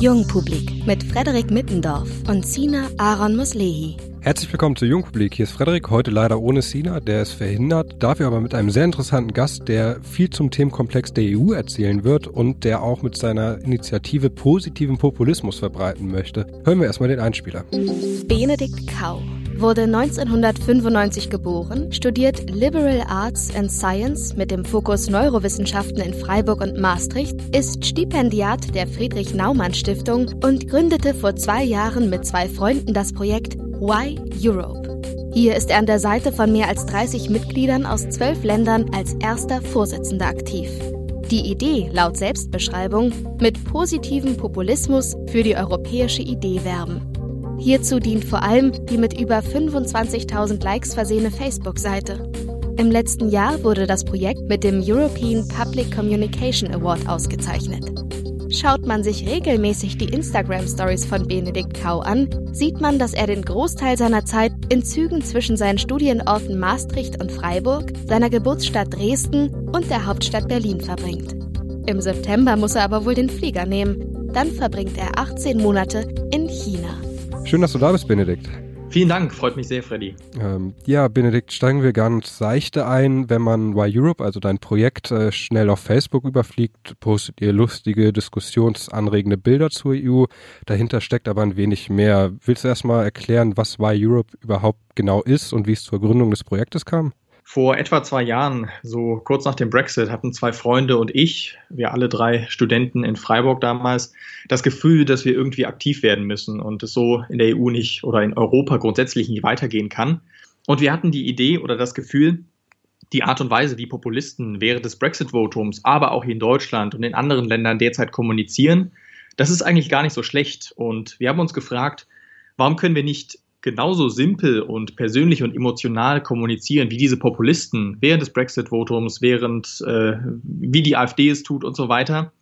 Jungpublik mit Frederik Mittendorf und Sina Aaron Muslehi. Herzlich willkommen zu Jungpublik. Hier ist Frederik, heute leider ohne Sina, der ist verhindert, dafür aber mit einem sehr interessanten Gast, der viel zum Themenkomplex der EU erzählen wird und der auch mit seiner Initiative positiven Populismus verbreiten möchte. Hören wir erstmal den Einspieler. Benedikt Kau wurde 1995 geboren, studiert Liberal Arts and Science mit dem Fokus Neurowissenschaften in Freiburg und Maastricht, ist Stipendiat der Friedrich Naumann Stiftung und gründete vor zwei Jahren mit zwei Freunden das Projekt Why Europe. Hier ist er an der Seite von mehr als 30 Mitgliedern aus zwölf Ländern als erster Vorsitzender aktiv. Die Idee, laut Selbstbeschreibung, mit positivem Populismus für die europäische Idee werben. Hierzu dient vor allem die mit über 25.000 Likes versehene Facebook-Seite. Im letzten Jahr wurde das Projekt mit dem European Public Communication Award ausgezeichnet. Schaut man sich regelmäßig die Instagram-Stories von Benedikt Kau an, sieht man, dass er den Großteil seiner Zeit in Zügen zwischen seinen Studienorten Maastricht und Freiburg, seiner Geburtsstadt Dresden und der Hauptstadt Berlin verbringt. Im September muss er aber wohl den Flieger nehmen. Dann verbringt er 18 Monate in China. Schön, dass du da bist, Benedikt. Vielen Dank, freut mich sehr, Freddy. Ähm, ja, Benedikt, steigen wir ganz seichte ein. Wenn man Why Europe, also dein Projekt, äh, schnell auf Facebook überfliegt, postet ihr lustige, diskussionsanregende Bilder zur EU. Dahinter steckt aber ein wenig mehr. Willst du erstmal erklären, was Why Europe überhaupt genau ist und wie es zur Gründung des Projektes kam? Vor etwa zwei Jahren, so kurz nach dem Brexit, hatten zwei Freunde und ich, wir alle drei Studenten in Freiburg damals, das Gefühl, dass wir irgendwie aktiv werden müssen und es so in der EU nicht oder in Europa grundsätzlich nicht weitergehen kann. Und wir hatten die Idee oder das Gefühl, die Art und Weise, wie Populisten während des Brexit-Votums, aber auch hier in Deutschland und in anderen Ländern derzeit kommunizieren, das ist eigentlich gar nicht so schlecht. Und wir haben uns gefragt, warum können wir nicht genauso simpel und persönlich und emotional kommunizieren wie diese Populisten während des Brexit-Votums, während äh, wie die AfD es tut und so weiter,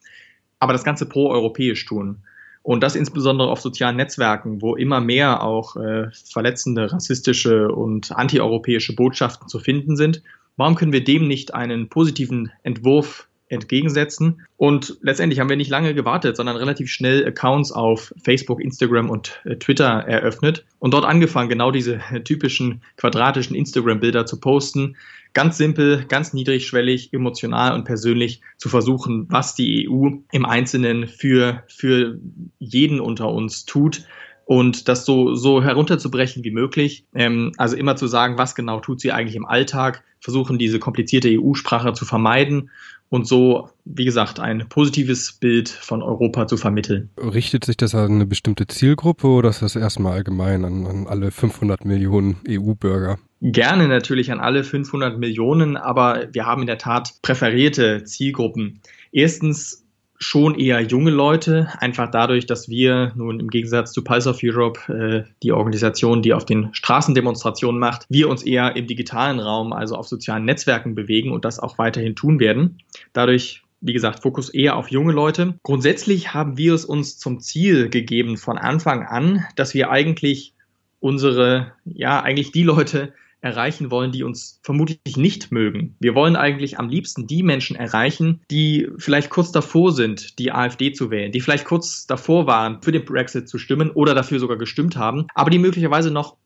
aber das Ganze pro-europäisch tun. Und das insbesondere auf sozialen Netzwerken, wo immer mehr auch äh, verletzende, rassistische und antieuropäische Botschaften zu finden sind. Warum können wir dem nicht einen positiven Entwurf entgegensetzen. Und letztendlich haben wir nicht lange gewartet, sondern relativ schnell Accounts auf Facebook, Instagram und äh, Twitter eröffnet und dort angefangen, genau diese typischen quadratischen Instagram-Bilder zu posten. Ganz simpel, ganz niedrigschwellig, emotional und persönlich zu versuchen, was die EU im Einzelnen für, für jeden unter uns tut und das so, so herunterzubrechen wie möglich. Ähm, also immer zu sagen, was genau tut sie eigentlich im Alltag, versuchen diese komplizierte EU-Sprache zu vermeiden und so, wie gesagt, ein positives Bild von Europa zu vermitteln. Richtet sich das an eine bestimmte Zielgruppe oder ist das erstmal allgemein an, an alle 500 Millionen EU-Bürger? Gerne natürlich an alle 500 Millionen, aber wir haben in der Tat präferierte Zielgruppen. Erstens schon eher junge Leute, einfach dadurch, dass wir nun im Gegensatz zu Pulse of Europe, äh, die Organisation, die auf den Straßendemonstrationen macht, wir uns eher im digitalen Raum, also auf sozialen Netzwerken bewegen und das auch weiterhin tun werden. Dadurch wie gesagt, Fokus eher auf junge Leute. Grundsätzlich haben wir es uns zum Ziel gegeben von Anfang an, dass wir eigentlich unsere, ja, eigentlich die Leute erreichen wollen, die uns vermutlich nicht mögen. Wir wollen eigentlich am liebsten die Menschen erreichen, die vielleicht kurz davor sind, die AfD zu wählen, die vielleicht kurz davor waren, für den Brexit zu stimmen oder dafür sogar gestimmt haben, aber die möglicherweise noch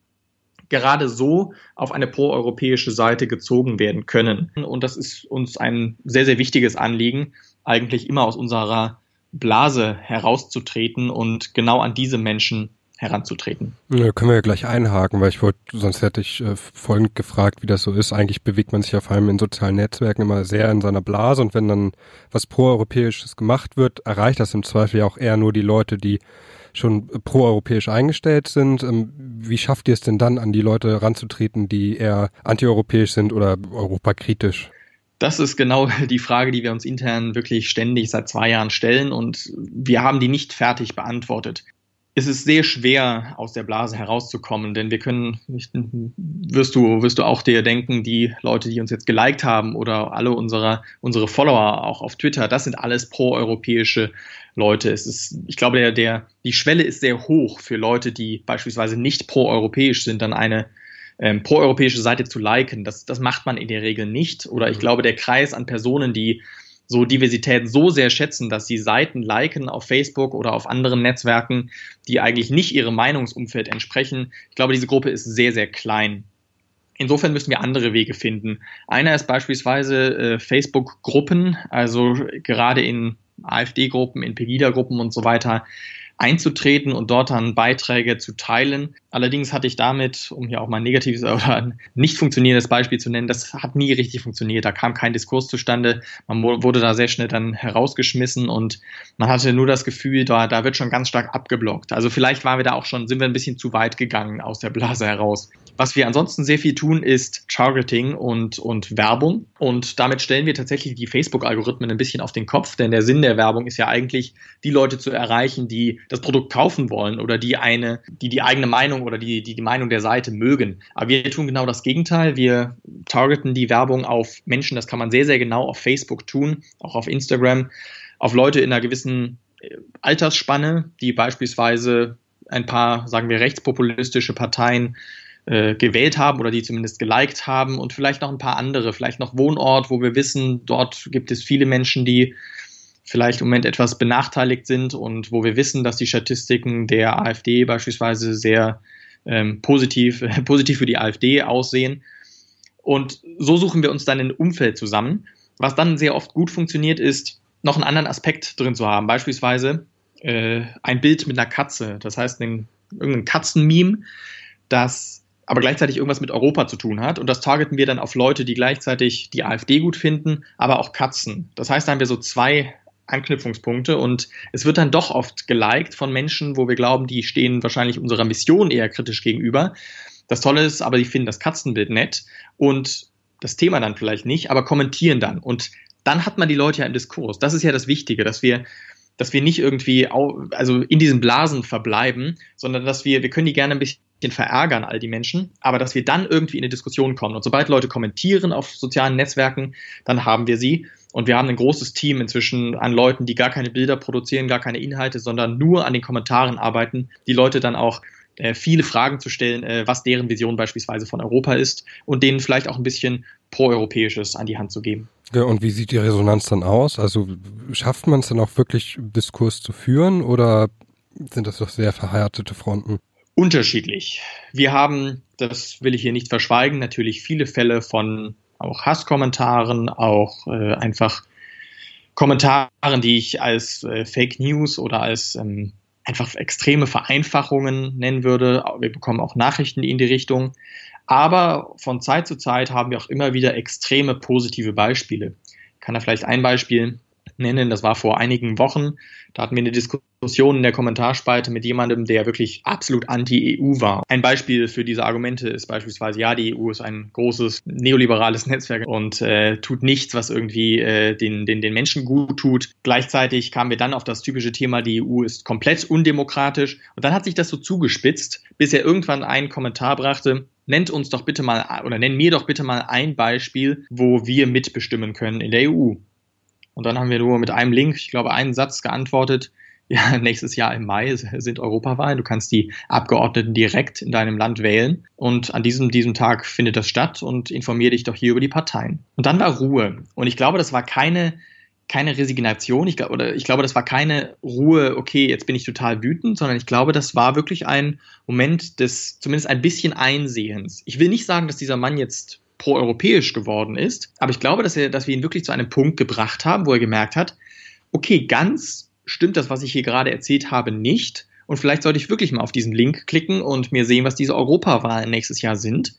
gerade so auf eine proeuropäische Seite gezogen werden können. Und das ist uns ein sehr, sehr wichtiges Anliegen, eigentlich immer aus unserer Blase herauszutreten und genau an diese Menschen heranzutreten. Ja, können wir ja gleich einhaken, weil ich wollte, sonst hätte ich äh, folgend gefragt, wie das so ist. Eigentlich bewegt man sich ja vor allem in sozialen Netzwerken immer sehr in seiner Blase und wenn dann was proeuropäisches gemacht wird, erreicht das im Zweifel ja auch eher nur die Leute, die schon proeuropäisch eingestellt sind. Ähm, wie schafft ihr es denn dann, an die Leute ranzutreten, die eher antieuropäisch sind oder europakritisch? Das ist genau die Frage, die wir uns intern wirklich ständig seit zwei Jahren stellen und wir haben die nicht fertig beantwortet es ist sehr schwer, aus der Blase herauszukommen, denn wir können, wirst du, wirst du auch dir denken, die Leute, die uns jetzt geliked haben oder alle unsere, unsere Follower auch auf Twitter, das sind alles proeuropäische Leute. Es ist, ich glaube, der, der, die Schwelle ist sehr hoch für Leute, die beispielsweise nicht proeuropäisch sind, dann eine ähm, proeuropäische Seite zu liken. Das, das macht man in der Regel nicht. Oder ich mhm. glaube, der Kreis an Personen, die so Diversität so sehr schätzen, dass sie Seiten liken auf Facebook oder auf anderen Netzwerken, die eigentlich nicht ihrem Meinungsumfeld entsprechen. Ich glaube, diese Gruppe ist sehr, sehr klein. Insofern müssen wir andere Wege finden. Einer ist beispielsweise äh, Facebook-Gruppen, also gerade in AfD-Gruppen, in Pegida-Gruppen und so weiter einzutreten und dort dann Beiträge zu teilen. Allerdings hatte ich damit, um hier auch mal ein negatives oder ein nicht funktionierendes Beispiel zu nennen, das hat nie richtig funktioniert. Da kam kein Diskurs zustande. Man wurde da sehr schnell dann herausgeschmissen und man hatte nur das Gefühl, da, da wird schon ganz stark abgeblockt. Also vielleicht waren wir da auch schon, sind wir ein bisschen zu weit gegangen aus der Blase heraus. Was wir ansonsten sehr viel tun, ist Targeting und, und Werbung. Und damit stellen wir tatsächlich die Facebook-Algorithmen ein bisschen auf den Kopf, denn der Sinn der Werbung ist ja eigentlich, die Leute zu erreichen, die das Produkt kaufen wollen oder die eine, die die eigene Meinung oder die, die, die Meinung der Seite mögen. Aber wir tun genau das Gegenteil. Wir targeten die Werbung auf Menschen. Das kann man sehr, sehr genau auf Facebook tun, auch auf Instagram, auf Leute in einer gewissen äh, Altersspanne, die beispielsweise ein paar, sagen wir, rechtspopulistische Parteien äh, gewählt haben oder die zumindest geliked haben und vielleicht noch ein paar andere, vielleicht noch Wohnort, wo wir wissen, dort gibt es viele Menschen, die vielleicht im Moment etwas benachteiligt sind und wo wir wissen, dass die Statistiken der AfD beispielsweise sehr ähm, positiv, äh, positiv für die AfD aussehen. Und so suchen wir uns dann ein Umfeld zusammen. Was dann sehr oft gut funktioniert, ist, noch einen anderen Aspekt drin zu haben. Beispielsweise äh, ein Bild mit einer Katze. Das heißt, ein, irgendein Katzenmeme, das aber gleichzeitig irgendwas mit Europa zu tun hat. Und das targeten wir dann auf Leute, die gleichzeitig die AfD gut finden, aber auch Katzen. Das heißt, da haben wir so zwei Anknüpfungspunkte und es wird dann doch oft geliked von Menschen, wo wir glauben, die stehen wahrscheinlich unserer Mission eher kritisch gegenüber. Das Tolle ist aber, die finden das Katzenbild nett und das Thema dann vielleicht nicht, aber kommentieren dann. Und dann hat man die Leute ja im Diskurs. Das ist ja das Wichtige, dass wir dass wir nicht irgendwie also in diesen Blasen verbleiben, sondern dass wir, wir können die gerne ein bisschen verärgern, all die Menschen, aber dass wir dann irgendwie in eine Diskussion kommen. Und sobald Leute kommentieren auf sozialen Netzwerken, dann haben wir sie. Und wir haben ein großes Team inzwischen an Leuten, die gar keine Bilder produzieren, gar keine Inhalte, sondern nur an den Kommentaren arbeiten, die Leute dann auch äh, viele Fragen zu stellen, äh, was deren Vision beispielsweise von Europa ist und denen vielleicht auch ein bisschen proeuropäisches an die Hand zu geben. Ja, und wie sieht die Resonanz dann aus? Also schafft man es dann auch wirklich, Diskurs zu führen oder sind das doch sehr verhärtete Fronten? Unterschiedlich. Wir haben, das will ich hier nicht verschweigen, natürlich viele Fälle von auch Hasskommentaren, auch äh, einfach Kommentaren, die ich als äh, Fake News oder als ähm, einfach extreme Vereinfachungen nennen würde. Wir bekommen auch Nachrichten in die Richtung. Aber von Zeit zu Zeit haben wir auch immer wieder extreme positive Beispiele. Ich kann da vielleicht ein Beispiel nennen. Das war vor einigen Wochen. Da hatten wir eine Diskussion in der Kommentarspalte mit jemandem, der wirklich absolut anti-EU war. Ein Beispiel für diese Argumente ist beispielsweise, ja, die EU ist ein großes neoliberales Netzwerk und äh, tut nichts, was irgendwie äh, den, den, den Menschen gut tut. Gleichzeitig kamen wir dann auf das typische Thema, die EU ist komplett undemokratisch. Und dann hat sich das so zugespitzt, bis er irgendwann einen Kommentar brachte, nennt uns doch bitte mal oder nenn mir doch bitte mal ein Beispiel, wo wir mitbestimmen können in der EU. Und dann haben wir nur mit einem Link, ich glaube, einen Satz geantwortet. Ja, nächstes Jahr im Mai sind Europawahlen. Du kannst die Abgeordneten direkt in deinem Land wählen. Und an diesem, diesem Tag findet das statt und informiere dich doch hier über die Parteien. Und dann war Ruhe. Und ich glaube, das war keine, keine Resignation. Ich, oder ich glaube, das war keine Ruhe, okay, jetzt bin ich total wütend, sondern ich glaube, das war wirklich ein Moment des zumindest ein bisschen Einsehens. Ich will nicht sagen, dass dieser Mann jetzt proeuropäisch geworden ist. Aber ich glaube, dass, er, dass wir ihn wirklich zu einem Punkt gebracht haben, wo er gemerkt hat, okay, ganz stimmt das, was ich hier gerade erzählt habe, nicht. Und vielleicht sollte ich wirklich mal auf diesen Link klicken und mir sehen, was diese Europawahlen nächstes Jahr sind.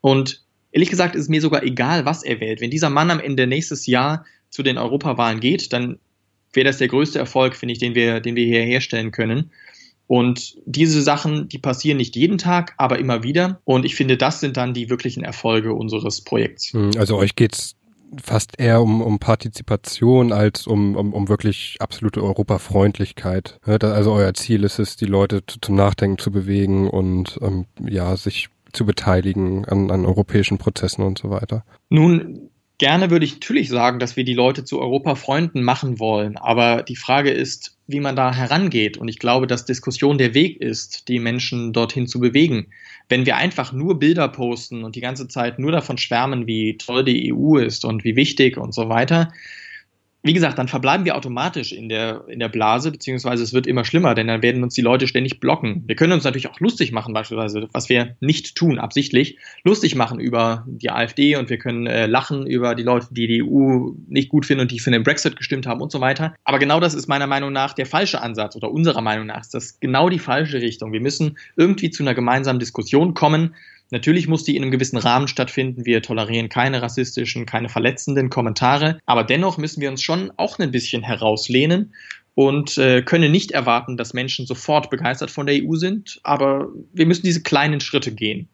Und ehrlich gesagt ist es mir sogar egal, was er wählt. Wenn dieser Mann am Ende nächstes Jahr zu den Europawahlen geht, dann wäre das der größte Erfolg, finde ich, den wir, den wir hier herstellen können. Und diese Sachen, die passieren nicht jeden Tag, aber immer wieder. Und ich finde, das sind dann die wirklichen Erfolge unseres Projekts. Hm, also euch geht's fast eher um, um Partizipation als um, um, um wirklich absolute Europafreundlichkeit. Also euer Ziel ist es, die Leute zum Nachdenken zu bewegen und ähm, ja, sich zu beteiligen an, an europäischen Prozessen und so weiter. Nun, Gerne würde ich natürlich sagen, dass wir die Leute zu Europa-Freunden machen wollen. Aber die Frage ist, wie man da herangeht. Und ich glaube, dass Diskussion der Weg ist, die Menschen dorthin zu bewegen. Wenn wir einfach nur Bilder posten und die ganze Zeit nur davon schwärmen, wie toll die EU ist und wie wichtig und so weiter, wie gesagt, dann verbleiben wir automatisch in der, in der Blase, beziehungsweise es wird immer schlimmer, denn dann werden uns die Leute ständig blocken. Wir können uns natürlich auch lustig machen, beispielsweise, was wir nicht tun, absichtlich, lustig machen über die AfD und wir können äh, lachen über die Leute, die die EU nicht gut finden und die für den Brexit gestimmt haben und so weiter. Aber genau das ist meiner Meinung nach der falsche Ansatz oder unserer Meinung nach ist das genau die falsche Richtung. Wir müssen irgendwie zu einer gemeinsamen Diskussion kommen, Natürlich muss die in einem gewissen Rahmen stattfinden. Wir tolerieren keine rassistischen, keine verletzenden Kommentare. Aber dennoch müssen wir uns schon auch ein bisschen herauslehnen und äh, können nicht erwarten, dass Menschen sofort begeistert von der EU sind. Aber wir müssen diese kleinen Schritte gehen.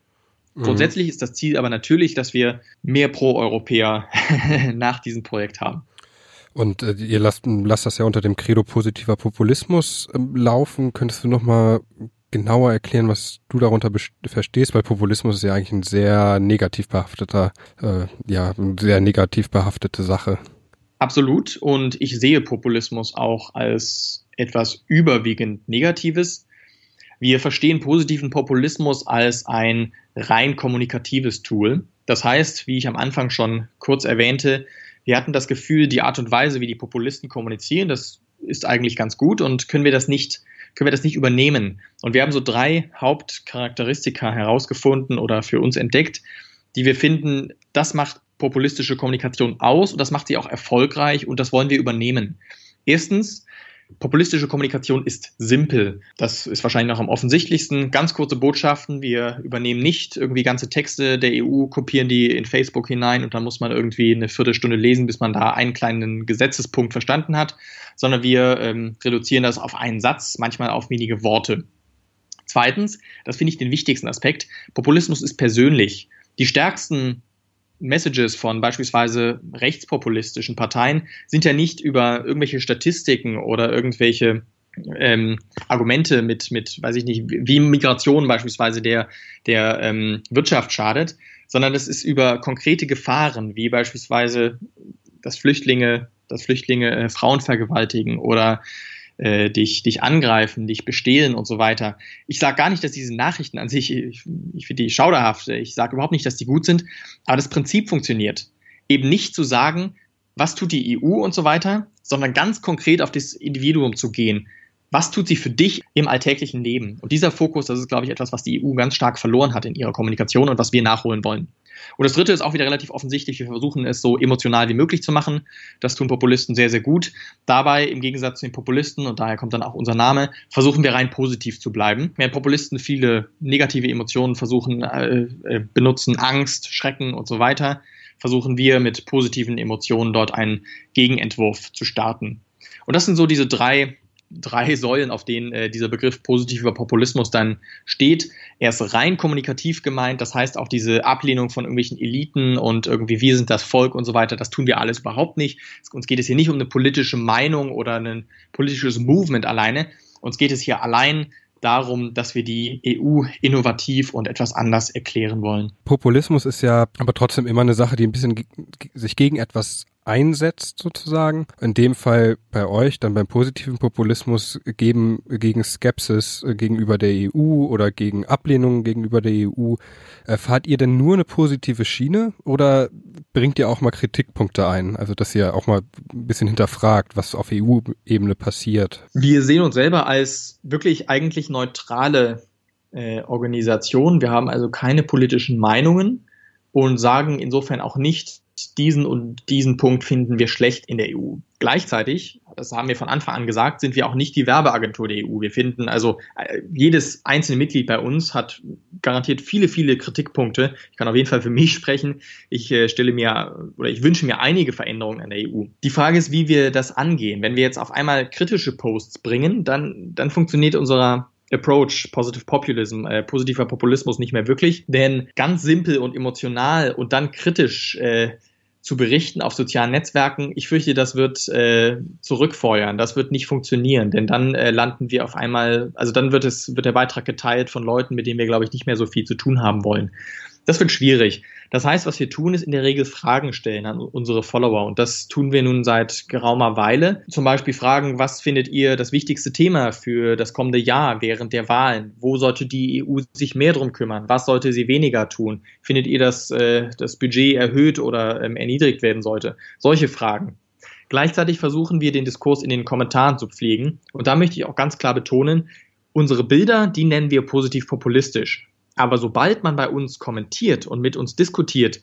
Mhm. Grundsätzlich ist das Ziel aber natürlich, dass wir mehr Pro-Europäer nach diesem Projekt haben. Und äh, ihr lasst, lasst das ja unter dem Credo positiver Populismus äh, laufen. Könntest du noch mal genauer erklären, was du darunter verstehst, weil Populismus ist ja eigentlich ein sehr negativ behafteter, äh, ja, sehr negativ behaftete Sache. Absolut. Und ich sehe Populismus auch als etwas überwiegend Negatives. Wir verstehen positiven Populismus als ein rein kommunikatives Tool. Das heißt, wie ich am Anfang schon kurz erwähnte, wir hatten das Gefühl, die Art und Weise, wie die Populisten kommunizieren, das ist eigentlich ganz gut und können wir das nicht können wir das nicht übernehmen. Und wir haben so drei Hauptcharakteristika herausgefunden oder für uns entdeckt, die wir finden, das macht populistische Kommunikation aus und das macht sie auch erfolgreich und das wollen wir übernehmen. Erstens, Populistische Kommunikation ist simpel. Das ist wahrscheinlich noch am offensichtlichsten. Ganz kurze Botschaften. Wir übernehmen nicht irgendwie ganze Texte der EU, kopieren die in Facebook hinein und dann muss man irgendwie eine Viertelstunde lesen, bis man da einen kleinen Gesetzespunkt verstanden hat, sondern wir ähm, reduzieren das auf einen Satz, manchmal auf wenige Worte. Zweitens, das finde ich den wichtigsten Aspekt, Populismus ist persönlich. Die stärksten Messages von beispielsweise rechtspopulistischen Parteien sind ja nicht über irgendwelche Statistiken oder irgendwelche ähm, Argumente mit, mit, weiß ich nicht, wie Migration beispielsweise der, der ähm, Wirtschaft schadet, sondern es ist über konkrete Gefahren, wie beispielsweise, dass Flüchtlinge, dass Flüchtlinge äh, Frauen vergewaltigen oder äh, dich, dich angreifen, dich bestehlen und so weiter. Ich sage gar nicht, dass diese Nachrichten an sich, ich, ich finde die schauderhaft, ich sage überhaupt nicht, dass die gut sind, aber das Prinzip funktioniert. Eben nicht zu sagen, was tut die EU und so weiter, sondern ganz konkret auf das Individuum zu gehen. Was tut sie für dich im alltäglichen Leben? Und dieser Fokus, das ist, glaube ich, etwas, was die EU ganz stark verloren hat in ihrer Kommunikation und was wir nachholen wollen. Und das dritte ist auch wieder relativ offensichtlich. Wir versuchen es so emotional wie möglich zu machen. Das tun Populisten sehr, sehr gut. Dabei, im Gegensatz zu den Populisten, und daher kommt dann auch unser Name, versuchen wir rein positiv zu bleiben. Während Populisten viele negative Emotionen versuchen, äh, äh, benutzen, Angst, Schrecken und so weiter, versuchen wir mit positiven Emotionen dort einen Gegenentwurf zu starten. Und das sind so diese drei drei Säulen, auf denen äh, dieser Begriff positiver Populismus dann steht. Er ist rein kommunikativ gemeint, das heißt auch diese Ablehnung von irgendwelchen Eliten und irgendwie wir sind das Volk und so weiter, das tun wir alles überhaupt nicht. Uns geht es hier nicht um eine politische Meinung oder ein politisches Movement alleine. Uns geht es hier allein darum, dass wir die EU innovativ und etwas anders erklären wollen. Populismus ist ja aber trotzdem immer eine Sache, die ein bisschen sich gegen etwas einsetzt sozusagen. In dem Fall bei euch, dann beim positiven Populismus geben, gegen Skepsis äh, gegenüber der EU oder gegen Ablehnung gegenüber der EU. Fahrt ihr denn nur eine positive Schiene oder bringt ihr auch mal Kritikpunkte ein? Also, dass ihr auch mal ein bisschen hinterfragt, was auf EU-Ebene passiert. Wir sehen uns selber als wirklich eigentlich neutrale äh, Organisation. Wir haben also keine politischen Meinungen und sagen insofern auch nicht, diesen und diesen Punkt finden wir schlecht in der EU. Gleichzeitig, das haben wir von Anfang an gesagt, sind wir auch nicht die Werbeagentur der EU. Wir finden also, äh, jedes einzelne Mitglied bei uns hat garantiert viele, viele Kritikpunkte. Ich kann auf jeden Fall für mich sprechen. Ich äh, stelle mir oder ich wünsche mir einige Veränderungen an der EU. Die Frage ist, wie wir das angehen. Wenn wir jetzt auf einmal kritische Posts bringen, dann, dann funktioniert unser Approach, Positive Populism, äh, positiver Populismus nicht mehr wirklich. Denn ganz simpel und emotional und dann kritisch äh, zu berichten auf sozialen Netzwerken, ich fürchte, das wird äh, zurückfeuern, das wird nicht funktionieren, denn dann äh, landen wir auf einmal, also dann wird es, wird der Beitrag geteilt von Leuten, mit denen wir, glaube ich, nicht mehr so viel zu tun haben wollen. Das wird schwierig. Das heißt, was wir tun, ist in der Regel Fragen stellen an unsere Follower. Und das tun wir nun seit geraumer Weile. Zum Beispiel fragen, was findet ihr das wichtigste Thema für das kommende Jahr während der Wahlen? Wo sollte die EU sich mehr drum kümmern? Was sollte sie weniger tun? Findet ihr, dass äh, das Budget erhöht oder ähm, erniedrigt werden sollte? Solche Fragen. Gleichzeitig versuchen wir, den Diskurs in den Kommentaren zu pflegen. Und da möchte ich auch ganz klar betonen, unsere Bilder, die nennen wir positiv populistisch. Aber sobald man bei uns kommentiert und mit uns diskutiert,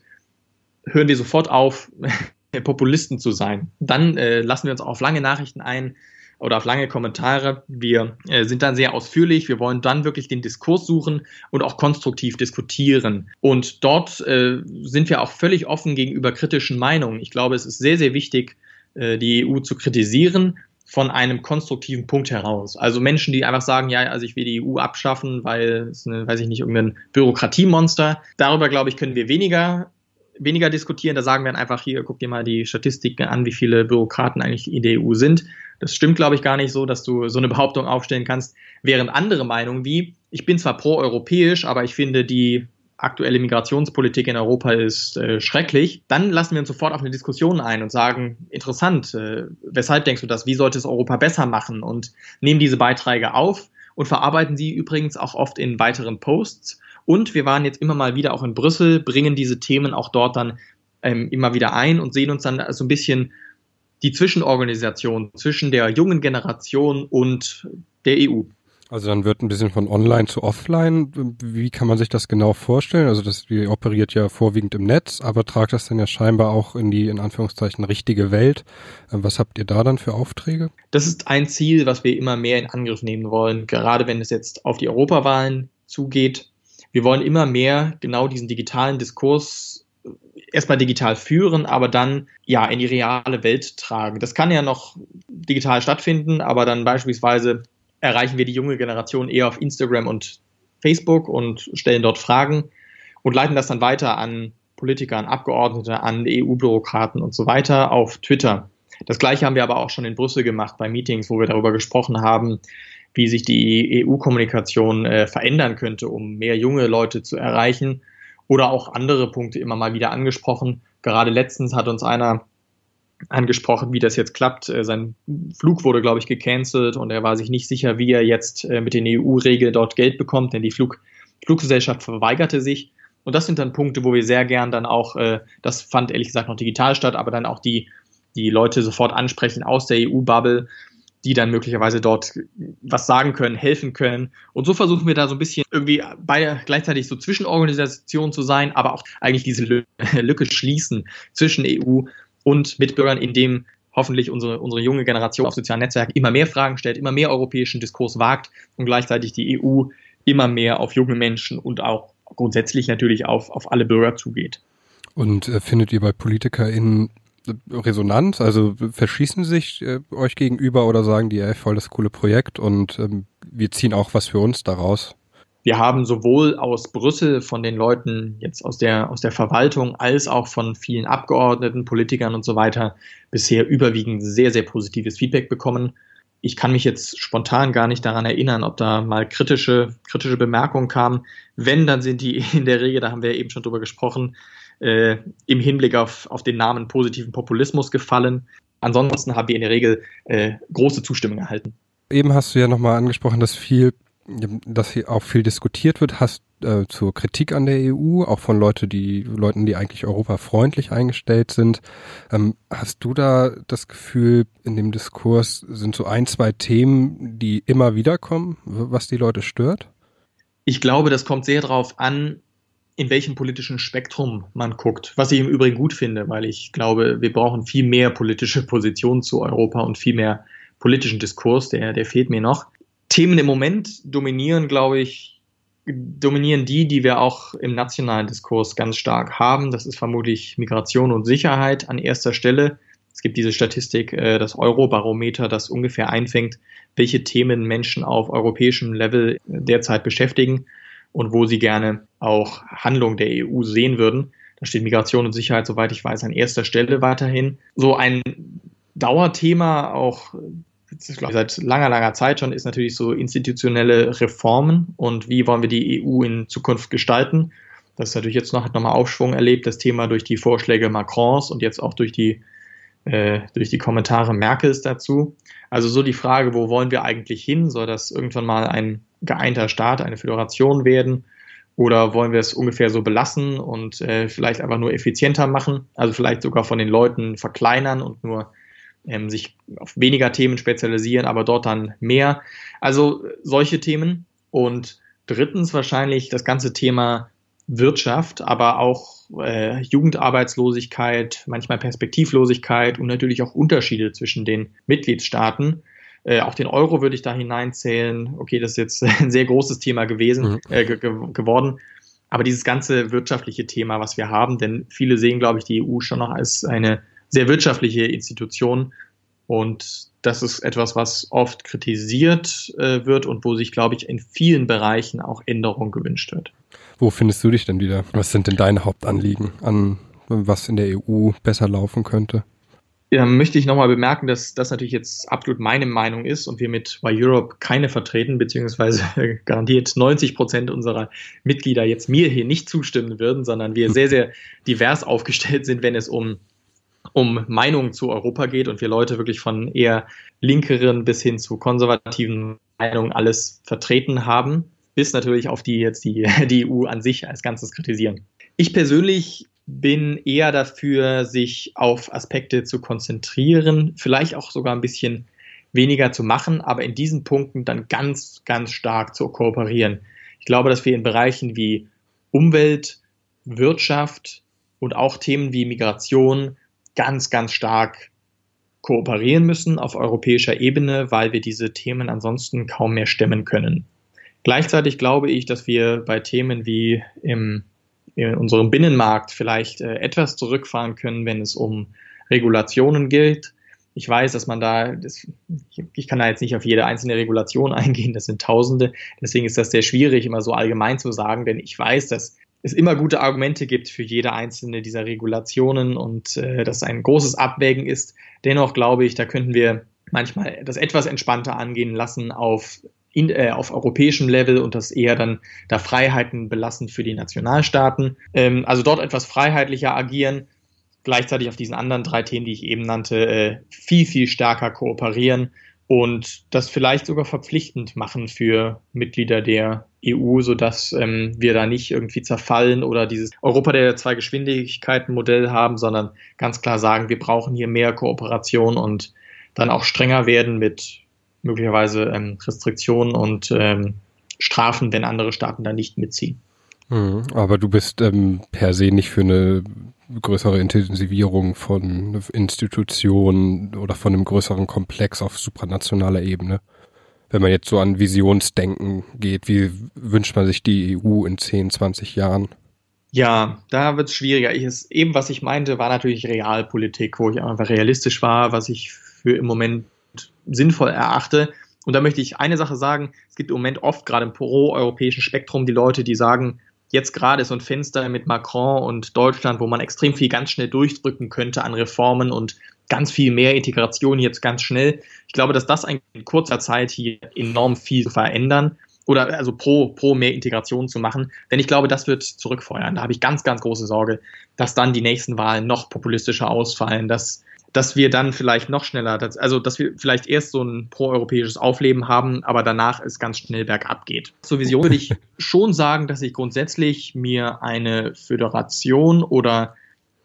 hören wir sofort auf, Populisten zu sein. Dann äh, lassen wir uns auf lange Nachrichten ein oder auf lange Kommentare. Wir äh, sind dann sehr ausführlich. Wir wollen dann wirklich den Diskurs suchen und auch konstruktiv diskutieren. Und dort äh, sind wir auch völlig offen gegenüber kritischen Meinungen. Ich glaube, es ist sehr, sehr wichtig, äh, die EU zu kritisieren, von einem konstruktiven Punkt heraus. Also Menschen, die einfach sagen, ja, also ich will die EU abschaffen, weil es eine, weiß ich nicht, irgendein Bürokratiemonster. Darüber, glaube ich, können wir weniger weniger diskutieren. Da sagen wir dann einfach hier, guck dir mal die Statistiken an, wie viele Bürokraten eigentlich in der EU sind. Das stimmt, glaube ich, gar nicht so, dass du so eine Behauptung aufstellen kannst. Während andere Meinungen wie, ich bin zwar pro-europäisch, aber ich finde die aktuelle Migrationspolitik in Europa ist äh, schrecklich, dann lassen wir uns sofort auf eine Diskussion ein und sagen, interessant, äh, weshalb denkst du das? Wie sollte es Europa besser machen? Und nehmen diese Beiträge auf und verarbeiten sie übrigens auch oft in weiteren Posts. Und wir waren jetzt immer mal wieder auch in Brüssel, bringen diese Themen auch dort dann ähm, immer wieder ein und sehen uns dann so ein bisschen die Zwischenorganisation zwischen der jungen Generation und der EU. Also dann wird ein bisschen von online zu offline. Wie kann man sich das genau vorstellen? Also das die operiert ja vorwiegend im Netz, aber tragt das dann ja scheinbar auch in die in Anführungszeichen richtige Welt. Was habt ihr da dann für Aufträge? Das ist ein Ziel, was wir immer mehr in Angriff nehmen wollen, gerade wenn es jetzt auf die Europawahlen zugeht. Wir wollen immer mehr genau diesen digitalen Diskurs erstmal digital führen, aber dann ja in die reale Welt tragen. Das kann ja noch digital stattfinden, aber dann beispielsweise erreichen wir die junge Generation eher auf Instagram und Facebook und stellen dort Fragen und leiten das dann weiter an Politiker, an Abgeordnete, an EU-Bürokraten und so weiter auf Twitter. Das gleiche haben wir aber auch schon in Brüssel gemacht bei Meetings, wo wir darüber gesprochen haben, wie sich die EU-Kommunikation äh, verändern könnte, um mehr junge Leute zu erreichen. Oder auch andere Punkte immer mal wieder angesprochen. Gerade letztens hat uns einer angesprochen, wie das jetzt klappt. Äh, sein Flug wurde, glaube ich, gecancelt und er war sich nicht sicher, wie er jetzt äh, mit den EU-Regeln dort Geld bekommt, denn die Flug Fluggesellschaft verweigerte sich. Und das sind dann Punkte, wo wir sehr gern dann auch, äh, das fand ehrlich gesagt noch digital statt, aber dann auch die, die Leute sofort ansprechen aus der EU-Bubble, die dann möglicherweise dort was sagen können, helfen können. Und so versuchen wir da so ein bisschen irgendwie beide gleichzeitig so Zwischenorganisationen zu sein, aber auch eigentlich diese Lücke schließen zwischen EU und Mitbürgern, indem hoffentlich unsere, unsere junge Generation auf sozialen Netzwerken immer mehr Fragen stellt, immer mehr europäischen Diskurs wagt und gleichzeitig die EU immer mehr auf junge Menschen und auch grundsätzlich natürlich auf, auf alle Bürger zugeht. Und äh, findet ihr bei PolitikerInnen Resonanz? Also verschießen sich äh, euch gegenüber oder sagen die, ey, voll das coole Projekt und ähm, wir ziehen auch was für uns daraus? Wir haben sowohl aus Brüssel von den Leuten jetzt aus der, aus der Verwaltung als auch von vielen Abgeordneten, Politikern und so weiter bisher überwiegend sehr, sehr positives Feedback bekommen. Ich kann mich jetzt spontan gar nicht daran erinnern, ob da mal kritische, kritische Bemerkungen kamen. Wenn, dann sind die in der Regel, da haben wir eben schon drüber gesprochen, äh, im Hinblick auf, auf den Namen positiven Populismus gefallen. Ansonsten haben wir in der Regel äh, große Zustimmung erhalten. Eben hast du ja nochmal angesprochen, dass viel dass hier auch viel diskutiert wird, hast äh, zur Kritik an der EU, auch von Leute, die Leuten, die eigentlich europafreundlich eingestellt sind. Ähm, hast du da das Gefühl, in dem Diskurs sind so ein, zwei Themen, die immer wieder kommen, was die Leute stört? Ich glaube, das kommt sehr darauf an, in welchem politischen Spektrum man guckt. Was ich im Übrigen gut finde, weil ich glaube, wir brauchen viel mehr politische Positionen zu Europa und viel mehr politischen Diskurs, der, der fehlt mir noch. Themen im Moment dominieren, glaube ich, dominieren die, die wir auch im nationalen Diskurs ganz stark haben. Das ist vermutlich Migration und Sicherheit an erster Stelle. Es gibt diese Statistik, äh, das Eurobarometer, das ungefähr einfängt, welche Themen Menschen auf europäischem Level derzeit beschäftigen und wo sie gerne auch Handlung der EU sehen würden. Da steht Migration und Sicherheit, soweit ich weiß, an erster Stelle weiterhin. So ein Dauerthema, auch seit langer, langer Zeit schon, ist natürlich so institutionelle Reformen und wie wollen wir die EU in Zukunft gestalten. Das ist natürlich jetzt noch, hat nochmal Aufschwung erlebt, das Thema durch die Vorschläge Macrons und jetzt auch durch die, äh, durch die Kommentare Merkels dazu. Also so die Frage, wo wollen wir eigentlich hin? Soll das irgendwann mal ein geeinter Staat, eine Föderation werden? Oder wollen wir es ungefähr so belassen und äh, vielleicht einfach nur effizienter machen? Also vielleicht sogar von den Leuten verkleinern und nur ähm, sich auf weniger Themen spezialisieren, aber dort dann mehr. Also solche Themen. Und drittens wahrscheinlich das ganze Thema Wirtschaft, aber auch äh, Jugendarbeitslosigkeit, manchmal Perspektivlosigkeit und natürlich auch Unterschiede zwischen den Mitgliedstaaten. Äh, auch den Euro würde ich da hineinzählen. Okay, das ist jetzt ein sehr großes Thema gewesen, mhm. äh, ge geworden. Aber dieses ganze wirtschaftliche Thema, was wir haben, denn viele sehen, glaube ich, die EU schon noch als eine sehr wirtschaftliche Institution. Und das ist etwas, was oft kritisiert äh, wird und wo sich, glaube ich, in vielen Bereichen auch Änderung gewünscht wird. Wo findest du dich denn wieder? Was sind denn deine Hauptanliegen an was in der EU besser laufen könnte? Ja, möchte ich nochmal bemerken, dass das natürlich jetzt absolut meine Meinung ist und wir mit Why Europe keine vertreten, beziehungsweise garantiert 90 Prozent unserer Mitglieder jetzt mir hier nicht zustimmen würden, sondern wir sehr, sehr divers aufgestellt sind, wenn es um, um Meinungen zu Europa geht und wir Leute wirklich von eher linkeren bis hin zu konservativen Meinungen alles vertreten haben, bis natürlich auf die jetzt die, die EU an sich als Ganzes kritisieren. Ich persönlich bin eher dafür, sich auf Aspekte zu konzentrieren, vielleicht auch sogar ein bisschen weniger zu machen, aber in diesen Punkten dann ganz, ganz stark zu kooperieren. Ich glaube, dass wir in Bereichen wie Umwelt, Wirtschaft und auch Themen wie Migration ganz, ganz stark kooperieren müssen auf europäischer Ebene, weil wir diese Themen ansonsten kaum mehr stemmen können. Gleichzeitig glaube ich, dass wir bei Themen wie im in unserem Binnenmarkt vielleicht äh, etwas zurückfahren können, wenn es um Regulationen gilt. Ich weiß, dass man da, das, ich kann da jetzt nicht auf jede einzelne Regulation eingehen, das sind Tausende. Deswegen ist das sehr schwierig, immer so allgemein zu sagen, denn ich weiß, dass es immer gute Argumente gibt für jede einzelne dieser Regulationen und äh, dass ein großes Abwägen ist. Dennoch glaube ich, da könnten wir manchmal das etwas entspannter angehen lassen auf in, äh, auf europäischem Level und das eher dann da Freiheiten belassen für die Nationalstaaten. Ähm, also dort etwas freiheitlicher agieren, gleichzeitig auf diesen anderen drei Themen, die ich eben nannte, äh, viel, viel stärker kooperieren und das vielleicht sogar verpflichtend machen für Mitglieder der EU, sodass ähm, wir da nicht irgendwie zerfallen oder dieses Europa der zwei Geschwindigkeiten Modell haben, sondern ganz klar sagen, wir brauchen hier mehr Kooperation und dann auch strenger werden mit möglicherweise ähm, Restriktionen und ähm, Strafen, wenn andere Staaten da nicht mitziehen. Mhm. Aber du bist ähm, per se nicht für eine größere Intensivierung von Institutionen oder von einem größeren Komplex auf supranationaler Ebene. Wenn man jetzt so an Visionsdenken geht, wie wünscht man sich die EU in 10, 20 Jahren? Ja, da wird es schwieriger. Ich, eben, was ich meinte, war natürlich Realpolitik, wo ich einfach realistisch war, was ich für im Moment sinnvoll erachte. Und da möchte ich eine Sache sagen, es gibt im Moment oft gerade im pro-europäischen Spektrum die Leute, die sagen, jetzt gerade so ein Fenster mit Macron und Deutschland, wo man extrem viel ganz schnell durchdrücken könnte an Reformen und ganz viel mehr Integration jetzt ganz schnell. Ich glaube, dass das in kurzer Zeit hier enorm viel verändern oder also pro, pro mehr Integration zu machen. Denn ich glaube, das wird zurückfeuern. Da habe ich ganz, ganz große Sorge, dass dann die nächsten Wahlen noch populistischer ausfallen, dass dass wir dann vielleicht noch schneller, also dass wir vielleicht erst so ein proeuropäisches Aufleben haben, aber danach es ganz schnell bergab geht. Zur Vision würde ich schon sagen, dass ich grundsätzlich mir eine Föderation oder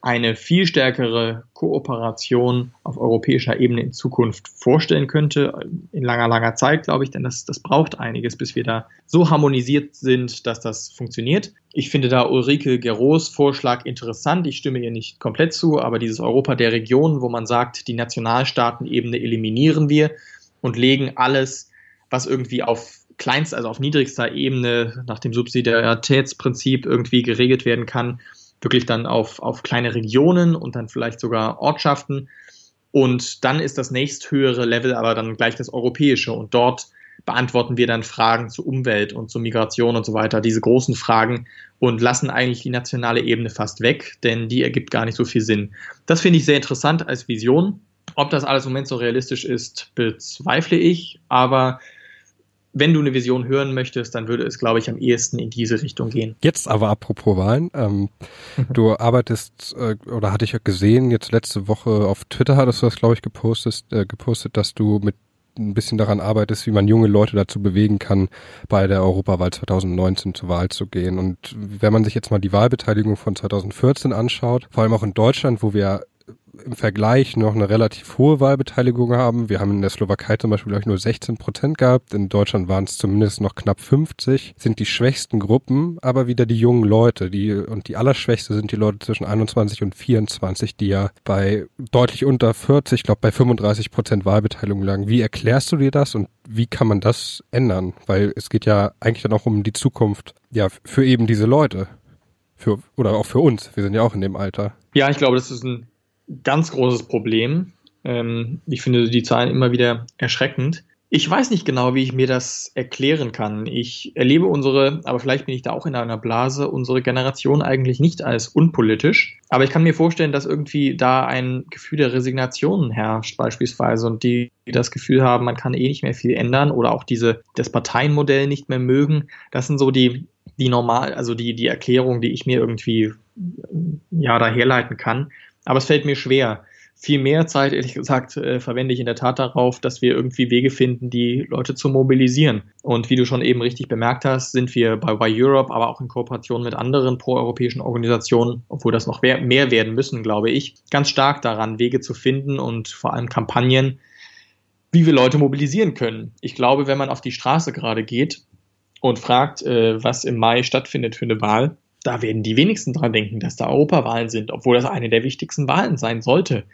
eine viel stärkere Kooperation auf europäischer Ebene in Zukunft vorstellen könnte, in langer, langer Zeit, glaube ich, denn das, das braucht einiges, bis wir da so harmonisiert sind, dass das funktioniert. Ich finde da Ulrike Geros Vorschlag interessant. Ich stimme ihr nicht komplett zu, aber dieses Europa der Regionen, wo man sagt, die Nationalstaatenebene eliminieren wir und legen alles, was irgendwie auf kleinst, also auf niedrigster Ebene nach dem Subsidiaritätsprinzip irgendwie geregelt werden kann, wirklich dann auf, auf kleine Regionen und dann vielleicht sogar Ortschaften. Und dann ist das nächsthöhere Level aber dann gleich das europäische. Und dort beantworten wir dann Fragen zur Umwelt und zur Migration und so weiter, diese großen Fragen und lassen eigentlich die nationale Ebene fast weg, denn die ergibt gar nicht so viel Sinn. Das finde ich sehr interessant als Vision. Ob das alles im Moment so realistisch ist, bezweifle ich, aber wenn du eine Vision hören möchtest, dann würde es, glaube ich, am ehesten in diese Richtung gehen. Jetzt aber apropos Wahlen. Ähm, mhm. Du arbeitest äh, oder hatte ich ja gesehen, jetzt letzte Woche auf Twitter hattest du das, glaube ich, gepostet, äh, gepostet, dass du mit ein bisschen daran arbeitest, wie man junge Leute dazu bewegen kann, bei der Europawahl 2019 zur Wahl zu gehen. Und wenn man sich jetzt mal die Wahlbeteiligung von 2014 anschaut, vor allem auch in Deutschland, wo wir im Vergleich noch eine relativ hohe Wahlbeteiligung haben. Wir haben in der Slowakei zum Beispiel, ich, nur 16 Prozent gehabt. In Deutschland waren es zumindest noch knapp 50. Sind die schwächsten Gruppen, aber wieder die jungen Leute. Die, und die allerschwächste sind die Leute zwischen 21 und 24, die ja bei deutlich unter 40, ich glaube bei 35 Prozent Wahlbeteiligung lagen. Wie erklärst du dir das und wie kann man das ändern? Weil es geht ja eigentlich dann auch um die Zukunft, ja, für eben diese Leute. Für, oder auch für uns. Wir sind ja auch in dem Alter. Ja, ich glaube, das ist ein ganz großes Problem. Ähm, ich finde die Zahlen immer wieder erschreckend. Ich weiß nicht genau, wie ich mir das erklären kann. Ich erlebe unsere, aber vielleicht bin ich da auch in einer Blase, unsere Generation eigentlich nicht als unpolitisch. Aber ich kann mir vorstellen, dass irgendwie da ein Gefühl der Resignation herrscht, beispielsweise, und die das Gefühl haben, man kann eh nicht mehr viel ändern oder auch diese, das Parteienmodell nicht mehr mögen. Das sind so die, die normal, also die, die Erklärung, die ich mir irgendwie, ja, da herleiten kann. Aber es fällt mir schwer. Viel mehr Zeit, ehrlich gesagt, äh, verwende ich in der Tat darauf, dass wir irgendwie Wege finden, die Leute zu mobilisieren. Und wie du schon eben richtig bemerkt hast, sind wir bei Y Europe, aber auch in Kooperation mit anderen proeuropäischen Organisationen, obwohl das noch mehr werden müssen, glaube ich, ganz stark daran, Wege zu finden und vor allem Kampagnen, wie wir Leute mobilisieren können. Ich glaube, wenn man auf die Straße gerade geht und fragt, äh, was im Mai stattfindet für eine Wahl, da werden die wenigsten dran denken, dass da Europawahlen sind, obwohl das eine der wichtigsten Wahlen sein sollte.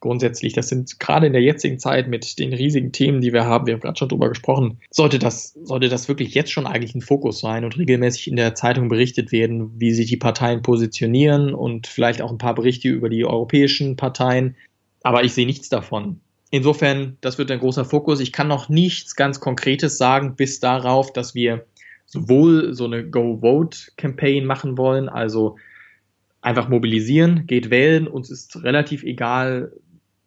Grundsätzlich, das sind gerade in der jetzigen Zeit mit den riesigen Themen, die wir haben, wir haben gerade schon drüber gesprochen, sollte das, sollte das wirklich jetzt schon eigentlich ein Fokus sein und regelmäßig in der Zeitung berichtet werden, wie sich die Parteien positionieren und vielleicht auch ein paar Berichte über die europäischen Parteien. Aber ich sehe nichts davon. Insofern, das wird ein großer Fokus. Ich kann noch nichts ganz Konkretes sagen, bis darauf, dass wir sowohl so eine Go-Vote-Campaign machen wollen, also einfach mobilisieren, geht wählen, uns ist relativ egal,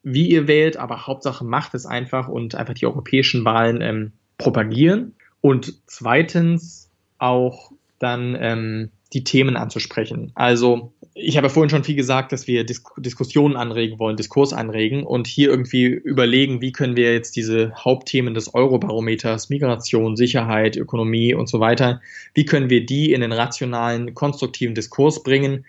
wie ihr wählt, aber Hauptsache macht es einfach und einfach die europäischen Wahlen ähm, propagieren. Und zweitens auch dann ähm, die Themen anzusprechen. Also ich habe ja vorhin schon viel gesagt, dass wir Dis Diskussionen anregen wollen, Diskurs anregen und hier irgendwie überlegen, wie können wir jetzt diese Hauptthemen des Eurobarometers, Migration, Sicherheit, Ökonomie und so weiter, wie können wir die in den rationalen, konstruktiven Diskurs bringen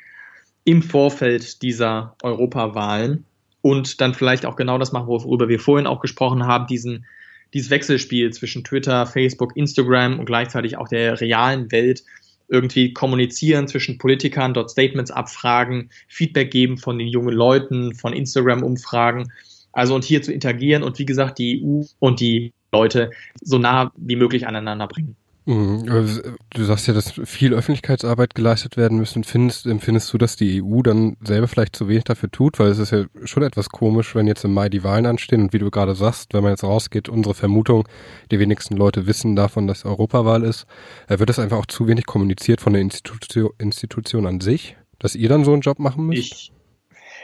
im Vorfeld dieser Europawahlen und dann vielleicht auch genau das machen, worüber wir vorhin auch gesprochen haben, diesen dieses Wechselspiel zwischen Twitter, Facebook, Instagram und gleichzeitig auch der realen Welt irgendwie kommunizieren zwischen Politikern, dort Statements abfragen, Feedback geben von den jungen Leuten, von Instagram-Umfragen. Also und hier zu interagieren und wie gesagt die EU und die Leute so nah wie möglich aneinander bringen. Mhm. Du sagst ja, dass viel Öffentlichkeitsarbeit geleistet werden müssen. Findest, empfindest du, dass die EU dann selber vielleicht zu wenig dafür tut? Weil es ist ja schon etwas komisch, wenn jetzt im Mai die Wahlen anstehen und wie du gerade sagst, wenn man jetzt rausgeht, unsere Vermutung, die wenigsten Leute wissen davon, dass Europawahl ist, äh, wird das einfach auch zu wenig kommuniziert von der Institution, Institution an sich, dass ihr dann so einen Job machen müsst? Ich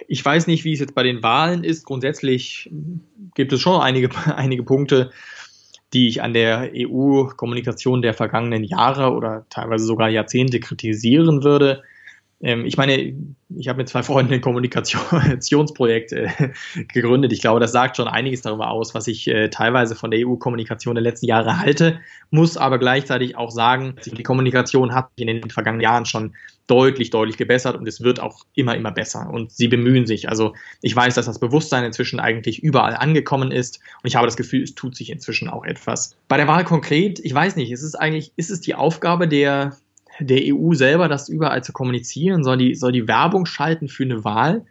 ich weiß nicht, wie es jetzt bei den Wahlen ist. Grundsätzlich gibt es schon einige, einige Punkte, die ich an der EU-Kommunikation der vergangenen Jahre oder teilweise sogar Jahrzehnte kritisieren würde. Ähm, ich meine, ich habe mit zwei Freunden ein Kommunikationsprojekt äh, gegründet. Ich glaube, das sagt schon einiges darüber aus, was ich äh, teilweise von der EU-Kommunikation der letzten Jahre halte, muss aber gleichzeitig auch sagen, die Kommunikation hat sich in den vergangenen Jahren schon deutlich, deutlich gebessert und es wird auch immer, immer besser. Und sie bemühen sich. Also ich weiß, dass das Bewusstsein inzwischen eigentlich überall angekommen ist und ich habe das Gefühl, es tut sich inzwischen auch etwas. Bei der Wahl konkret, ich weiß nicht, ist es eigentlich, ist es die Aufgabe der der EU selber, das überall zu kommunizieren? Soll die, soll die Werbung schalten für eine Wahl?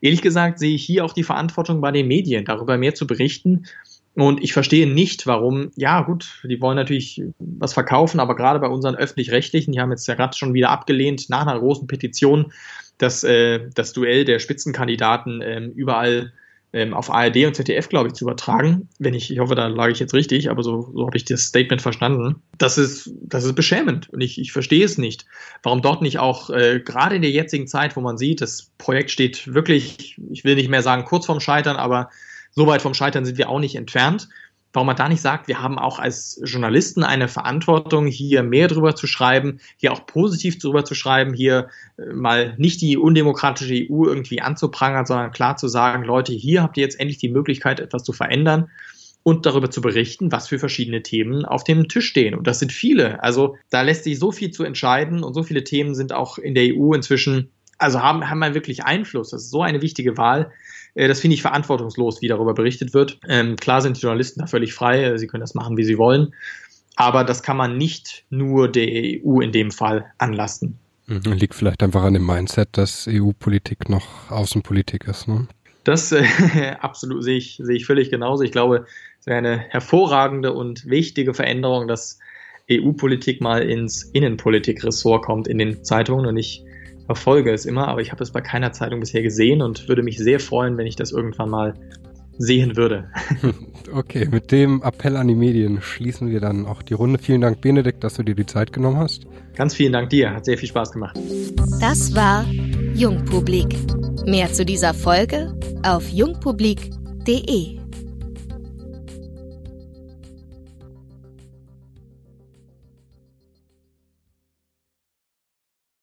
Ehrlich gesagt sehe ich hier auch die Verantwortung bei den Medien, darüber mehr zu berichten. Und ich verstehe nicht, warum, ja gut, die wollen natürlich was verkaufen, aber gerade bei unseren öffentlich-rechtlichen, die haben jetzt ja gerade schon wieder abgelehnt, nach einer großen Petition, dass äh, das Duell der Spitzenkandidaten äh, überall ähm, auf ARD und ZDF, glaube ich, zu übertragen. Wenn ich, ich hoffe, da lag ich jetzt richtig, aber so, so habe ich das Statement verstanden. Das ist, das ist beschämend und ich, ich verstehe es nicht. Warum dort nicht auch, äh, gerade in der jetzigen Zeit, wo man sieht, das Projekt steht wirklich, ich will nicht mehr sagen kurz vorm Scheitern, aber so weit vom Scheitern sind wir auch nicht entfernt. Warum man da nicht sagt, wir haben auch als Journalisten eine Verantwortung, hier mehr drüber zu schreiben, hier auch positiv drüber zu schreiben, hier äh, mal nicht die undemokratische EU irgendwie anzuprangern, sondern klar zu sagen, Leute, hier habt ihr jetzt endlich die Möglichkeit, etwas zu verändern und darüber zu berichten, was für verschiedene Themen auf dem Tisch stehen. Und das sind viele. Also da lässt sich so viel zu entscheiden und so viele Themen sind auch in der EU inzwischen, also haben, haben wir wirklich Einfluss. Das ist so eine wichtige Wahl. Äh, das finde ich verantwortungslos, wie darüber berichtet wird. Ähm, klar sind die Journalisten da völlig frei, äh, sie können das machen, wie sie wollen. Aber das kann man nicht nur der EU in dem Fall anlasten. Mhm. Liegt vielleicht einfach an dem Mindset, dass EU-Politik noch Außenpolitik ist. Ne? Das äh, absolut sehe ich, sehe ich völlig genauso. Ich glaube, es wäre eine hervorragende und wichtige Veränderung, dass EU-Politik mal ins Innenpolitik-Ressort kommt in den Zeitungen und ich verfolge es immer, aber ich habe es bei keiner Zeitung bisher gesehen und würde mich sehr freuen, wenn ich das irgendwann mal sehen würde. Okay, mit dem Appell an die Medien schließen wir dann auch die Runde. Vielen Dank, Benedikt, dass du dir die Zeit genommen hast. Ganz vielen Dank dir, hat sehr viel Spaß gemacht. Das war Jungpublik. Mehr zu dieser Folge auf jungpublik.de.